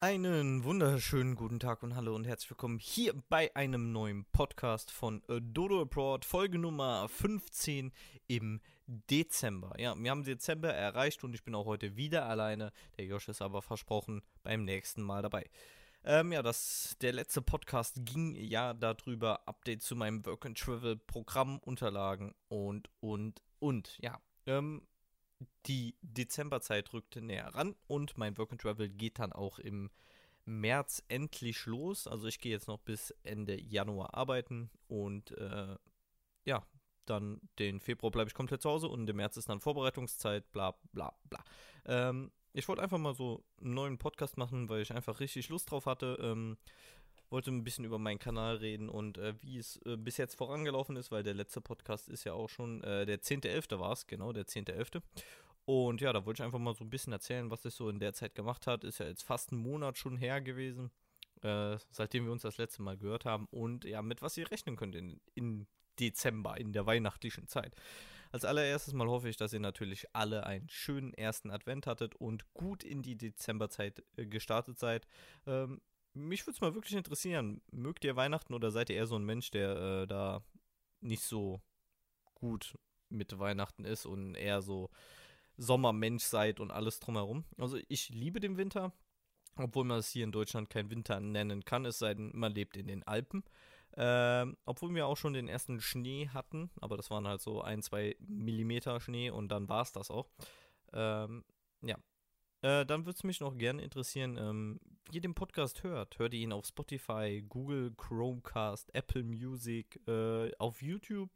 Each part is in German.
Einen wunderschönen guten Tag und hallo und herzlich willkommen hier bei einem neuen Podcast von äh, Dodo Abroad, Folge Nummer 15 im Dezember. Ja, wir haben Dezember erreicht und ich bin auch heute wieder alleine. Der Josh ist aber versprochen beim nächsten Mal dabei. Ähm, ja, das, der letzte Podcast ging ja darüber, Update zu meinem Work and Travel Programm, Unterlagen und, und, und. Ja, ähm, die Dezemberzeit rückte näher ran und mein Work and Travel geht dann auch im März endlich los. Also ich gehe jetzt noch bis Ende Januar arbeiten und äh, ja, dann den Februar bleibe ich komplett zu Hause und im März ist dann Vorbereitungszeit, bla bla bla. Ähm, ich wollte einfach mal so einen neuen Podcast machen, weil ich einfach richtig Lust drauf hatte. Ähm, wollte ein bisschen über meinen Kanal reden und äh, wie es äh, bis jetzt vorangelaufen ist, weil der letzte Podcast ist ja auch schon, äh, der 10.11. war es, genau, der 10.11. Und ja, da wollte ich einfach mal so ein bisschen erzählen, was ich so in der Zeit gemacht hat. Ist ja jetzt fast ein Monat schon her gewesen, äh, seitdem wir uns das letzte Mal gehört haben. Und ja, mit was ihr rechnen könnt in, in Dezember, in der weihnachtlichen Zeit. Als allererstes mal hoffe ich, dass ihr natürlich alle einen schönen ersten Advent hattet und gut in die Dezemberzeit äh, gestartet seid. Ähm, mich würde es mal wirklich interessieren. Mögt ihr Weihnachten oder seid ihr eher so ein Mensch, der äh, da nicht so gut mit Weihnachten ist und eher so Sommermensch seid und alles drumherum? Also ich liebe den Winter, obwohl man es hier in Deutschland kein Winter nennen kann, es sei denn, man lebt in den Alpen. Ähm, obwohl wir auch schon den ersten Schnee hatten, aber das waren halt so ein, zwei Millimeter Schnee und dann war es das auch. Ähm, ja, äh, dann würde es mich noch gerne interessieren, ähm, wie ihr den Podcast hört. Hört ihr ihn auf Spotify, Google, Chromecast, Apple Music, äh, auf YouTube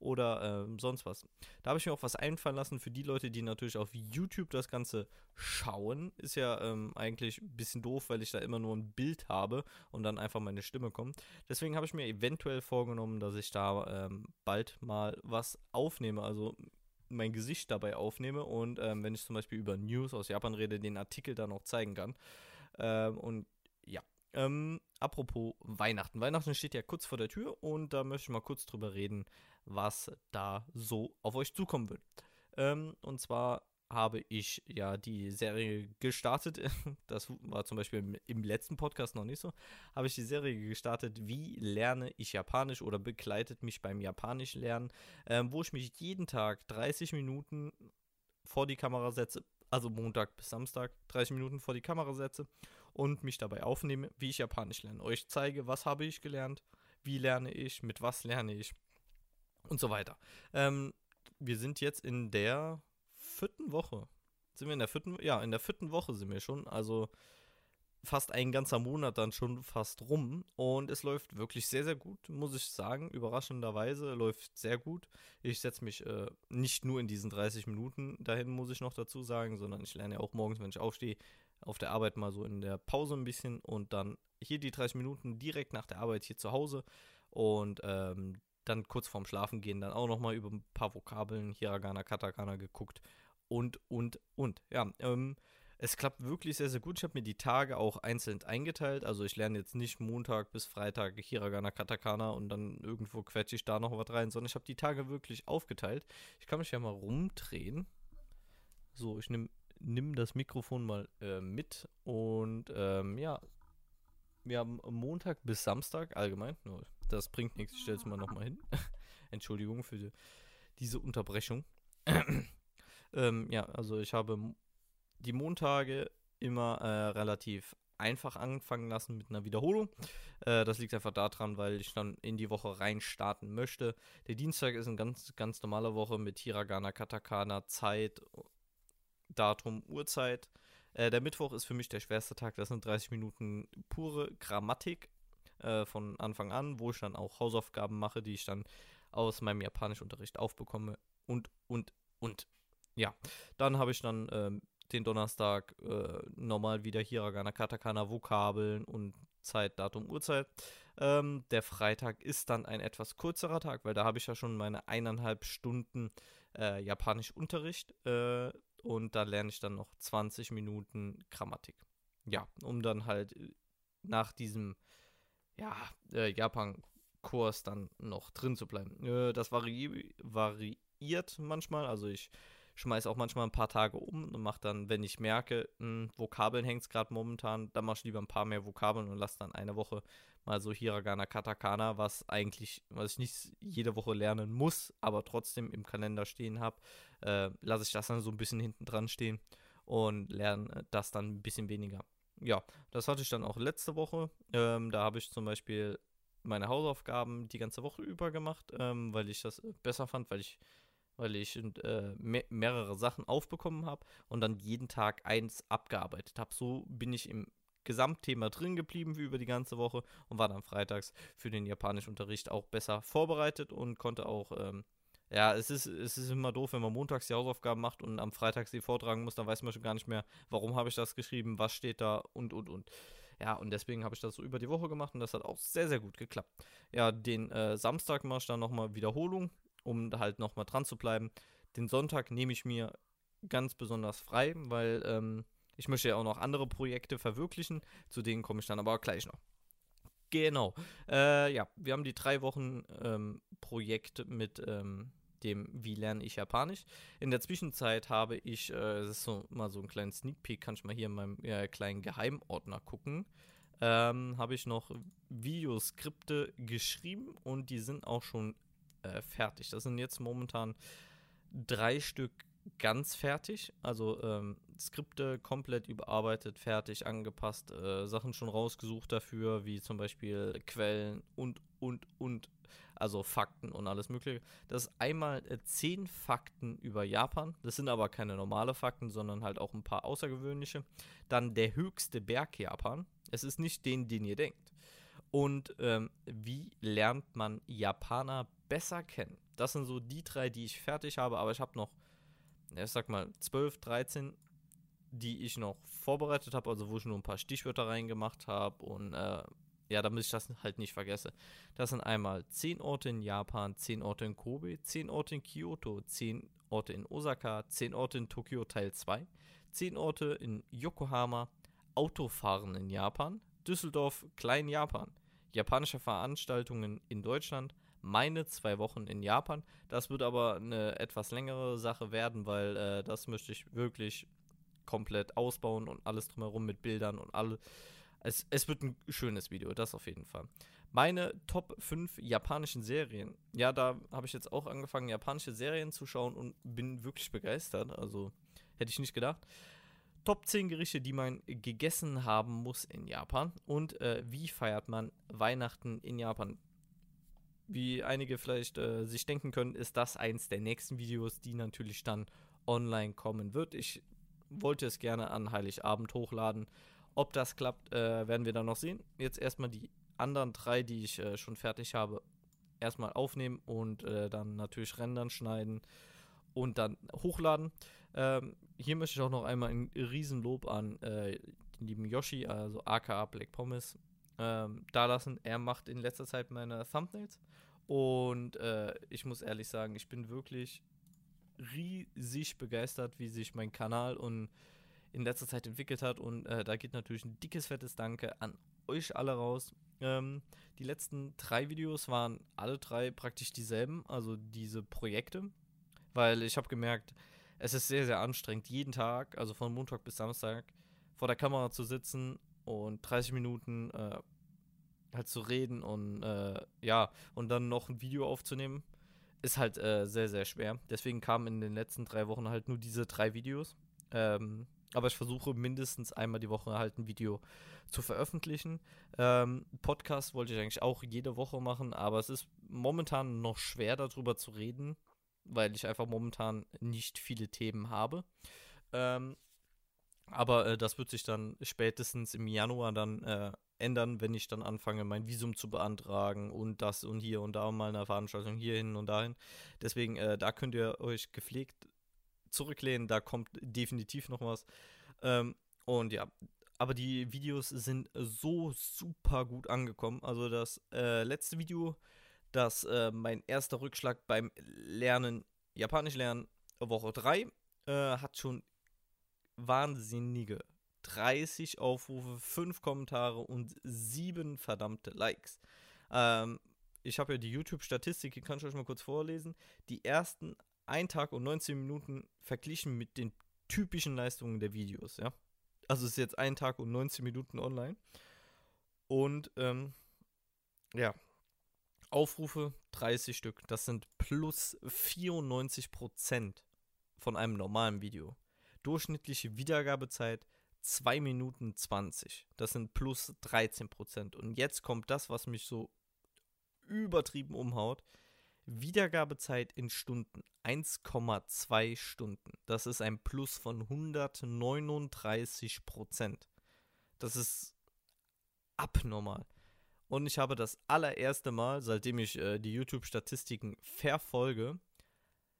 oder äh, sonst was? Da habe ich mir auch was einfallen lassen für die Leute, die natürlich auf YouTube das Ganze schauen. Ist ja ähm, eigentlich ein bisschen doof, weil ich da immer nur ein Bild habe und dann einfach meine Stimme kommt. Deswegen habe ich mir eventuell vorgenommen, dass ich da ähm, bald mal was aufnehme. Also mein Gesicht dabei aufnehme und ähm, wenn ich zum Beispiel über News aus Japan rede, den Artikel dann auch zeigen kann. Ähm, und ja, ähm, apropos Weihnachten. Weihnachten steht ja kurz vor der Tür und da möchte ich mal kurz drüber reden, was da so auf euch zukommen wird. Ähm, und zwar habe ich ja die Serie gestartet. Das war zum Beispiel im, im, letzten Podcast noch nicht so. Habe ich die Serie gestartet, wie lerne ich Japanisch oder begleitet mich beim Japanisch lernen, ähm, wo ich mich jeden Tag 30 Minuten vor die Kamera setze, also Montag bis Samstag 30 Minuten vor die Kamera setze und mich dabei aufnehme, wie ich Japanisch lerne. Euch zeige, was habe ich gelernt, wie lerne ich, mit was lerne ich und so weiter. Ähm, wir sind jetzt in der vierten Woche. Sind wir in der vierten? Ja, in der vierten Woche sind wir schon. Also fast ein ganzer Monat dann schon fast rum. Und es läuft wirklich sehr, sehr gut, muss ich sagen. Überraschenderweise läuft sehr gut. Ich setze mich äh, nicht nur in diesen 30 Minuten dahin, muss ich noch dazu sagen, sondern ich lerne ja auch morgens, wenn ich aufstehe, auf der Arbeit mal so in der Pause ein bisschen und dann hier die 30 Minuten direkt nach der Arbeit hier zu Hause. Und ähm, dann kurz vorm Schlafen gehen, dann auch nochmal über ein paar Vokabeln, Hiragana, Katakana geguckt und, und, und. Ja, ähm, es klappt wirklich sehr, sehr gut. Ich habe mir die Tage auch einzeln eingeteilt. Also ich lerne jetzt nicht Montag bis Freitag Hiragana, Katakana und dann irgendwo quetsche ich da noch was rein, sondern ich habe die Tage wirklich aufgeteilt. Ich kann mich ja mal rumdrehen. So, ich nehme nimm das Mikrofon mal äh, mit und ähm, ja, wir haben Montag bis Samstag allgemein. Das bringt nichts, ich stelle es mal nochmal hin. Entschuldigung für die, diese Unterbrechung. Ähm, ja, also ich habe die Montage immer äh, relativ einfach anfangen lassen mit einer Wiederholung. Äh, das liegt einfach daran, weil ich dann in die Woche rein starten möchte. Der Dienstag ist eine ganz, ganz normale Woche mit Hiragana, Katakana, Zeit, Datum, Uhrzeit. Äh, der Mittwoch ist für mich der schwerste Tag. Das sind 30 Minuten pure Grammatik äh, von Anfang an, wo ich dann auch Hausaufgaben mache, die ich dann aus meinem Japanischunterricht aufbekomme. Und, und, und. Ja, dann habe ich dann ähm, den Donnerstag äh, normal wieder Hiragana, Katakana, Vokabeln und Zeit, Datum, Uhrzeit. Ähm, der Freitag ist dann ein etwas kürzerer Tag, weil da habe ich ja schon meine eineinhalb Stunden äh, Japanischunterricht äh, und da lerne ich dann noch 20 Minuten Grammatik. Ja, um dann halt äh, nach diesem ja, äh, Japan-Kurs dann noch drin zu bleiben. Äh, das vari variiert manchmal, also ich schmeiße auch manchmal ein paar Tage um und mache dann, wenn ich merke, mh, hm, Vokabeln hängt es gerade momentan, dann mache ich lieber ein paar mehr Vokabeln und lasse dann eine Woche mal so Hiragana, Katakana, was eigentlich, was ich nicht jede Woche lernen muss, aber trotzdem im Kalender stehen habe, äh, lasse ich das dann so ein bisschen hinten dran stehen und lerne das dann ein bisschen weniger. Ja, das hatte ich dann auch letzte Woche. Ähm, da habe ich zum Beispiel meine Hausaufgaben die ganze Woche über gemacht, ähm, weil ich das besser fand, weil ich, weil ich äh, me mehrere Sachen aufbekommen habe und dann jeden Tag eins abgearbeitet habe. So bin ich im Gesamtthema drin geblieben wie über die ganze Woche und war dann freitags für den Japanischunterricht auch besser vorbereitet und konnte auch ähm, ja, es ist, es ist immer doof, wenn man montags die Hausaufgaben macht und am Freitag sie vortragen muss, dann weiß man schon gar nicht mehr, warum habe ich das geschrieben, was steht da und und und. Ja, und deswegen habe ich das so über die Woche gemacht und das hat auch sehr, sehr gut geklappt. Ja, den äh, Samstag mache ich dann nochmal Wiederholung, um halt nochmal dran zu bleiben. Den Sonntag nehme ich mir ganz besonders frei, weil ähm, ich möchte ja auch noch andere Projekte verwirklichen. Zu denen komme ich dann aber gleich noch. Genau. Äh, ja, wir haben die drei Wochen ähm, Projekt mit ähm, dem Wie lerne ich Japanisch. In der Zwischenzeit habe ich, äh, das ist so mal so ein kleiner Sneak Peek, kann ich mal hier in meinem äh, kleinen Geheimordner gucken. Ähm, habe ich noch Videoskripte geschrieben und die sind auch schon äh, fertig. Das sind jetzt momentan drei Stück ganz fertig. Also ähm, Skripte komplett überarbeitet, fertig, angepasst, äh, Sachen schon rausgesucht dafür, wie zum Beispiel Quellen und, und, und, also Fakten und alles Mögliche. Das ist einmal äh, zehn Fakten über Japan. Das sind aber keine normale Fakten, sondern halt auch ein paar außergewöhnliche. Dann der höchste Berg Japan. Es ist nicht den, den ihr denkt. Und ähm, wie lernt man Japaner besser kennen? Das sind so die drei, die ich fertig habe, aber ich habe noch ich sag mal, 12, 13, die ich noch vorbereitet habe, also wo ich nur ein paar Stichwörter reingemacht habe und äh, ja, damit ich das halt nicht vergesse. Das sind einmal 10 Orte in Japan, 10 Orte in Kobe, 10 Orte in Kyoto, 10 Orte in Osaka, 10 Orte in Tokio Teil 2, 10 Orte in Yokohama, Autofahren in Japan, Düsseldorf, Klein-Japan, japanische Veranstaltungen in Deutschland, meine zwei Wochen in Japan. Das wird aber eine etwas längere Sache werden, weil äh, das möchte ich wirklich komplett ausbauen und alles drumherum mit Bildern und alle. Es, es wird ein schönes Video, das auf jeden Fall. Meine Top 5 japanischen Serien. Ja, da habe ich jetzt auch angefangen, japanische Serien zu schauen und bin wirklich begeistert. Also hätte ich nicht gedacht. Top 10 Gerichte, die man gegessen haben muss in Japan. Und äh, wie feiert man Weihnachten in Japan? wie einige vielleicht äh, sich denken können, ist das eins der nächsten Videos, die natürlich dann online kommen wird. Ich wollte es gerne an Heiligabend hochladen. Ob das klappt, äh, werden wir dann noch sehen. Jetzt erstmal die anderen drei, die ich äh, schon fertig habe, erstmal aufnehmen und äh, dann natürlich rendern, schneiden und dann hochladen. Ähm, hier möchte ich auch noch einmal ein Riesenlob an äh, den lieben Yoshi, also aka Black Pommes, ähm, da lassen. Er macht in letzter Zeit meine Thumbnails. Und äh, ich muss ehrlich sagen, ich bin wirklich riesig begeistert, wie sich mein Kanal und in letzter Zeit entwickelt hat. Und äh, da geht natürlich ein dickes, fettes Danke an euch alle raus. Ähm, die letzten drei Videos waren alle drei praktisch dieselben, also diese Projekte. Weil ich habe gemerkt, es ist sehr, sehr anstrengend, jeden Tag, also von Montag bis Samstag, vor der Kamera zu sitzen und 30 Minuten äh, halt zu reden und äh, ja, und dann noch ein Video aufzunehmen, ist halt äh, sehr, sehr schwer. Deswegen kamen in den letzten drei Wochen halt nur diese drei Videos. Ähm, aber ich versuche mindestens einmal die Woche halt ein Video zu veröffentlichen. Ähm, Podcast wollte ich eigentlich auch jede Woche machen, aber es ist momentan noch schwer darüber zu reden, weil ich einfach momentan nicht viele Themen habe. Ähm, aber äh, das wird sich dann spätestens im Januar dann äh, ändern, wenn ich dann anfange, mein Visum zu beantragen und das und hier und da mal eine Veranstaltung hierhin und dahin. Deswegen, äh, da könnt ihr euch gepflegt zurücklehnen, da kommt definitiv noch was. Ähm, und ja, aber die Videos sind so super gut angekommen. Also das äh, letzte Video, das äh, mein erster Rückschlag beim Lernen, Japanisch lernen, Woche 3, äh, hat schon wahnsinnige 30 Aufrufe, 5 Kommentare und 7 verdammte Likes. Ähm, ich habe ja die YouTube-Statistik, die kann ich euch mal kurz vorlesen. Die ersten ein Tag und 19 Minuten verglichen mit den typischen Leistungen der Videos, ja. Also es ist jetzt ein Tag und 19 Minuten online. Und ähm, ja, Aufrufe 30 Stück. Das sind plus 94 Prozent von einem normalen Video. Durchschnittliche Wiedergabezeit 2 Minuten 20. Das sind plus 13 Prozent. Und jetzt kommt das, was mich so übertrieben umhaut. Wiedergabezeit in Stunden 1,2 Stunden. Das ist ein Plus von 139 Prozent. Das ist abnormal. Und ich habe das allererste Mal, seitdem ich äh, die YouTube-Statistiken verfolge,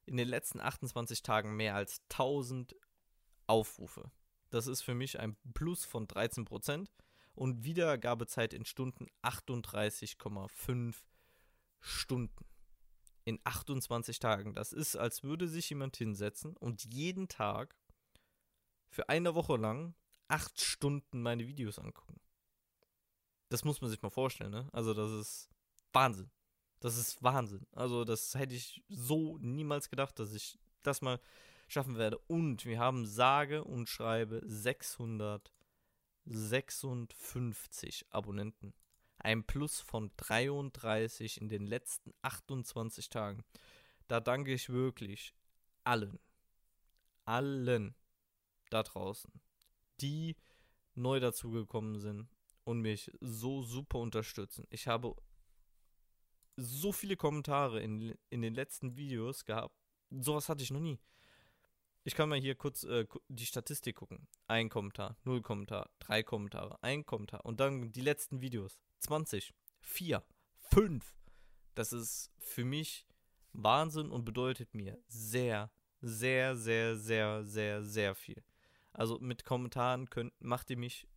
in den letzten 28 Tagen mehr als 1000 Aufrufe. Das ist für mich ein Plus von 13% und Wiedergabezeit in Stunden 38,5 Stunden. In 28 Tagen. Das ist, als würde sich jemand hinsetzen und jeden Tag für eine Woche lang 8 Stunden meine Videos angucken. Das muss man sich mal vorstellen, ne? Also, das ist Wahnsinn. Das ist Wahnsinn. Also, das hätte ich so niemals gedacht, dass ich das mal schaffen werde. Und wir haben sage und schreibe 656 Abonnenten. Ein Plus von 33 in den letzten 28 Tagen. Da danke ich wirklich allen, allen da draußen, die neu dazugekommen sind und mich so super unterstützen. Ich habe so viele Kommentare in, in den letzten Videos gehabt. Sowas hatte ich noch nie. Ich kann mal hier kurz äh, die Statistik gucken. Ein Kommentar, null Kommentar, drei Kommentare, ein Kommentar. Und dann die letzten Videos. 20, 4, 5. Das ist für mich Wahnsinn und bedeutet mir sehr, sehr, sehr, sehr, sehr, sehr viel. Also mit Kommentaren könnt, macht ihr mich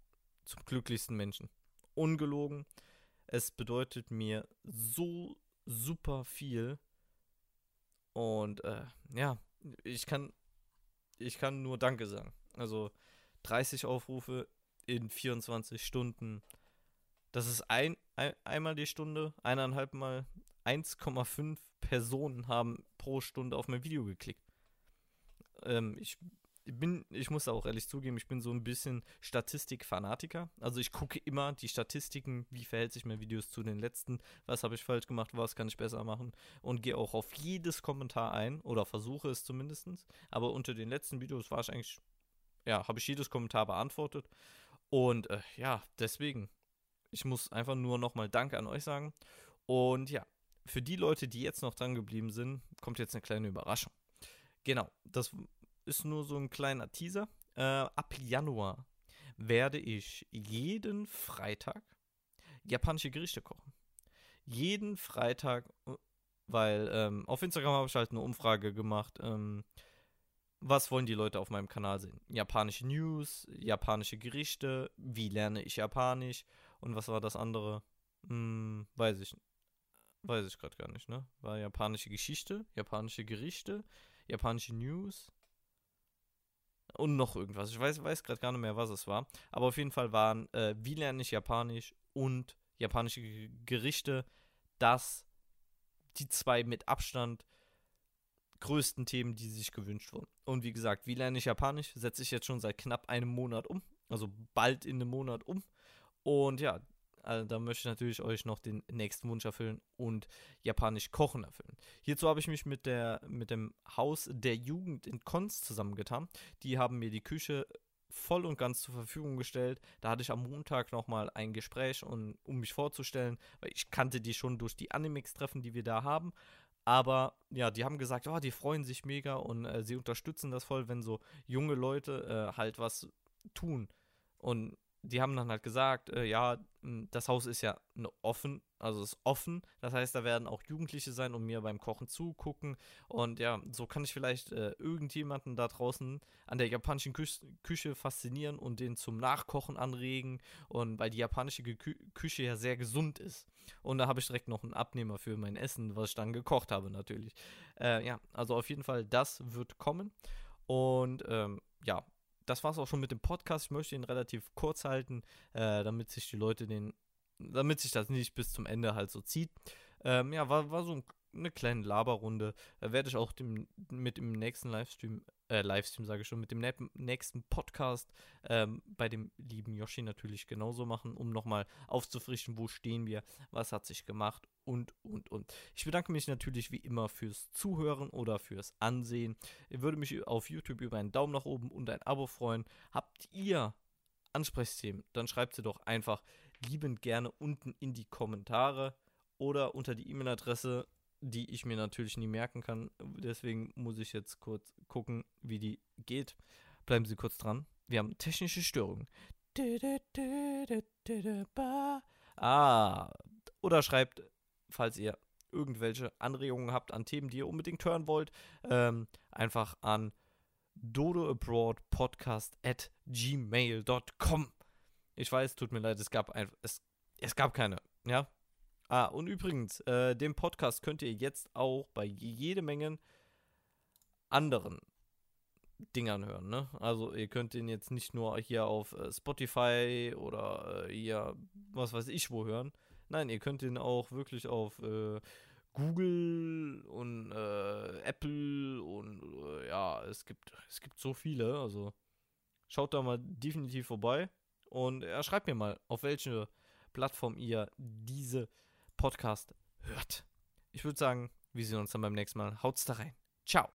zum glücklichsten Menschen. Ungelogen. Es bedeutet mir so super viel. Und äh, ja, ich kann, ich kann nur Danke sagen. Also 30 Aufrufe in 24 Stunden. Das ist ein, ein einmal die Stunde, eineinhalb Mal 1,5 Personen haben pro Stunde auf mein Video geklickt. Ähm, ich bin, ich muss auch ehrlich zugeben, ich bin so ein bisschen Statistikfanatiker. Also ich gucke immer die Statistiken, wie verhält sich mein Videos zu den letzten, was habe ich falsch gemacht, was kann ich besser machen und gehe auch auf jedes Kommentar ein oder versuche es zumindest. Aber unter den letzten Videos war ich eigentlich, ja, habe ich jedes Kommentar beantwortet. Und äh, ja, deswegen, ich muss einfach nur nochmal Danke an euch sagen. Und ja, für die Leute, die jetzt noch dran geblieben sind, kommt jetzt eine kleine Überraschung. Genau, das ist nur so ein kleiner Teaser. Äh, ab Januar werde ich jeden Freitag japanische Gerichte kochen. Jeden Freitag, äh, weil ähm, auf Instagram habe ich halt eine Umfrage gemacht. Ähm, was wollen die Leute auf meinem Kanal sehen? Japanische News, japanische Gerichte, wie lerne ich Japanisch und was war das andere? Hm, weiß ich Weiß ich gerade gar nicht, ne? War japanische Geschichte, japanische Gerichte, japanische News, und noch irgendwas. Ich weiß, weiß gerade gar nicht mehr, was es war. Aber auf jeden Fall waren äh, Wie lerne ich Japanisch und japanische Gerichte das die zwei mit Abstand größten Themen, die sich gewünscht wurden. Und wie gesagt, wie lerne ich Japanisch, setze ich jetzt schon seit knapp einem Monat um. Also bald in einem Monat um. Und ja, also da möchte ich natürlich euch noch den nächsten Wunsch erfüllen und japanisch kochen erfüllen. Hierzu habe ich mich mit, der, mit dem Haus der Jugend in Konz zusammengetan. Die haben mir die Küche voll und ganz zur Verfügung gestellt. Da hatte ich am Montag nochmal ein Gespräch, und, um mich vorzustellen, weil ich kannte die schon durch die Animix-Treffen, die wir da haben. Aber ja, die haben gesagt, oh, die freuen sich mega und äh, sie unterstützen das voll, wenn so junge Leute äh, halt was tun. Und die haben dann halt gesagt, äh, ja, das Haus ist ja offen, also ist offen. Das heißt, da werden auch Jugendliche sein und mir beim Kochen zugucken. Und ja, so kann ich vielleicht äh, irgendjemanden da draußen an der japanischen Kü Küche faszinieren und den zum Nachkochen anregen. Und weil die japanische Kü Küche ja sehr gesund ist. Und da habe ich direkt noch einen Abnehmer für mein Essen, was ich dann gekocht habe, natürlich. Äh, ja, also auf jeden Fall, das wird kommen. Und ähm, ja, das war es auch schon mit dem Podcast. Ich möchte ihn relativ kurz halten, äh, damit sich die Leute den, damit sich das nicht bis zum Ende halt so zieht. Ähm, ja, war, war so ein eine kleine Laberrunde. Da werde ich auch dem, mit dem nächsten Livestream, äh, Livestream sage ich schon, mit dem nächsten Podcast ähm, bei dem lieben Yoshi natürlich genauso machen, um nochmal aufzufrischen, wo stehen wir, was hat sich gemacht und, und, und. Ich bedanke mich natürlich wie immer fürs Zuhören oder fürs Ansehen. Ich würde mich auf YouTube über einen Daumen nach oben und ein Abo freuen. Habt ihr Ansprechthemen, dann schreibt sie doch einfach liebend gerne unten in die Kommentare oder unter die E-Mail-Adresse, die ich mir natürlich nie merken kann. Deswegen muss ich jetzt kurz gucken, wie die geht. Bleiben Sie kurz dran. Wir haben technische Störungen. Ah, oder schreibt, falls ihr irgendwelche Anregungen habt an Themen, die ihr unbedingt hören wollt, ähm, einfach an dodoabroadpodcast at gmail.com. Ich weiß, tut mir leid, es gab ein, es, es gab keine, ja. Ah, und übrigens, äh, den Podcast könnt ihr jetzt auch bei jede Menge anderen Dingern hören, ne? Also ihr könnt ihn jetzt nicht nur hier auf äh, Spotify oder äh, hier, was weiß ich wo hören. Nein, ihr könnt ihn auch wirklich auf äh, Google und äh, Apple und äh, ja, es gibt, es gibt so viele. Also schaut da mal definitiv vorbei und ja, schreibt mir mal, auf welche Plattform ihr diese Podcast hört. Ich würde sagen, wir sehen uns dann beim nächsten Mal. Haut's da rein. Ciao.